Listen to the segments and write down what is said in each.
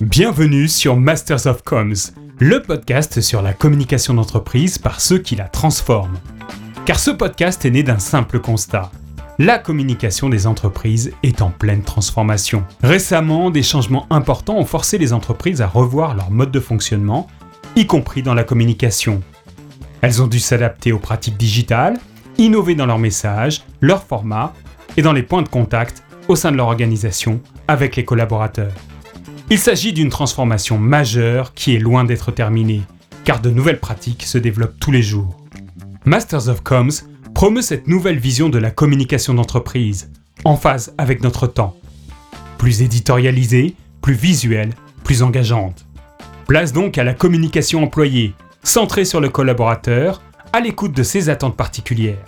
Bienvenue sur Masters of Comms, le podcast sur la communication d'entreprise par ceux qui la transforment. Car ce podcast est né d'un simple constat. La communication des entreprises est en pleine transformation. Récemment, des changements importants ont forcé les entreprises à revoir leur mode de fonctionnement, y compris dans la communication. Elles ont dû s'adapter aux pratiques digitales, innover dans leurs messages, leurs formats et dans les points de contact au sein de leur organisation avec les collaborateurs. Il s'agit d'une transformation majeure qui est loin d'être terminée, car de nouvelles pratiques se développent tous les jours. Masters of Comms promeut cette nouvelle vision de la communication d'entreprise, en phase avec notre temps. Plus éditorialisée, plus visuelle, plus engageante. Place donc à la communication employée, centrée sur le collaborateur, à l'écoute de ses attentes particulières.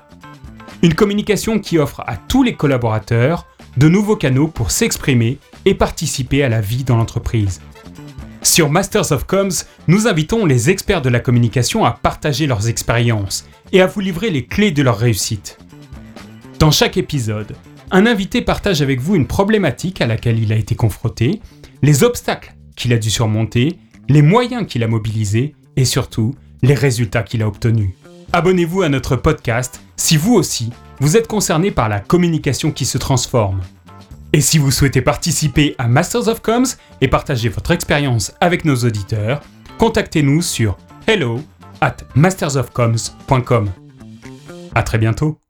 Une communication qui offre à tous les collaborateurs de nouveaux canaux pour s'exprimer et participer à la vie dans l'entreprise. Sur Masters of Comms, nous invitons les experts de la communication à partager leurs expériences et à vous livrer les clés de leur réussite. Dans chaque épisode, un invité partage avec vous une problématique à laquelle il a été confronté, les obstacles qu'il a dû surmonter, les moyens qu'il a mobilisés et surtout les résultats qu'il a obtenus. Abonnez-vous à notre podcast si vous aussi, vous êtes concerné par la communication qui se transforme. Et si vous souhaitez participer à Masters of Comms et partager votre expérience avec nos auditeurs, contactez-nous sur hello at mastersofcoms.com. À très bientôt.